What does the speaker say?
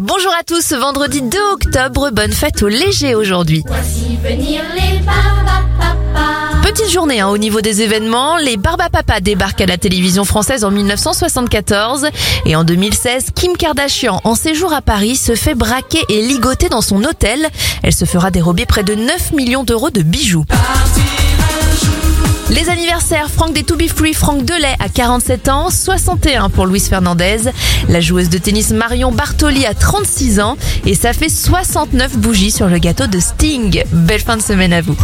Bonjour à tous, vendredi 2 octobre, bonne fête au léger aujourd'hui. Barbapapas. Petite journée hein, au niveau des événements, les Barbapapa débarquent à la télévision française en 1974 et en 2016, Kim Kardashian en séjour à Paris se fait braquer et ligoter dans son hôtel. Elle se fera dérober près de 9 millions d'euros de bijoux. Franck des To Be Franck Delay à 47 ans, 61 pour Luis Fernandez, la joueuse de tennis Marion Bartoli à 36 ans et ça fait 69 bougies sur le gâteau de Sting. Belle fin de semaine à vous.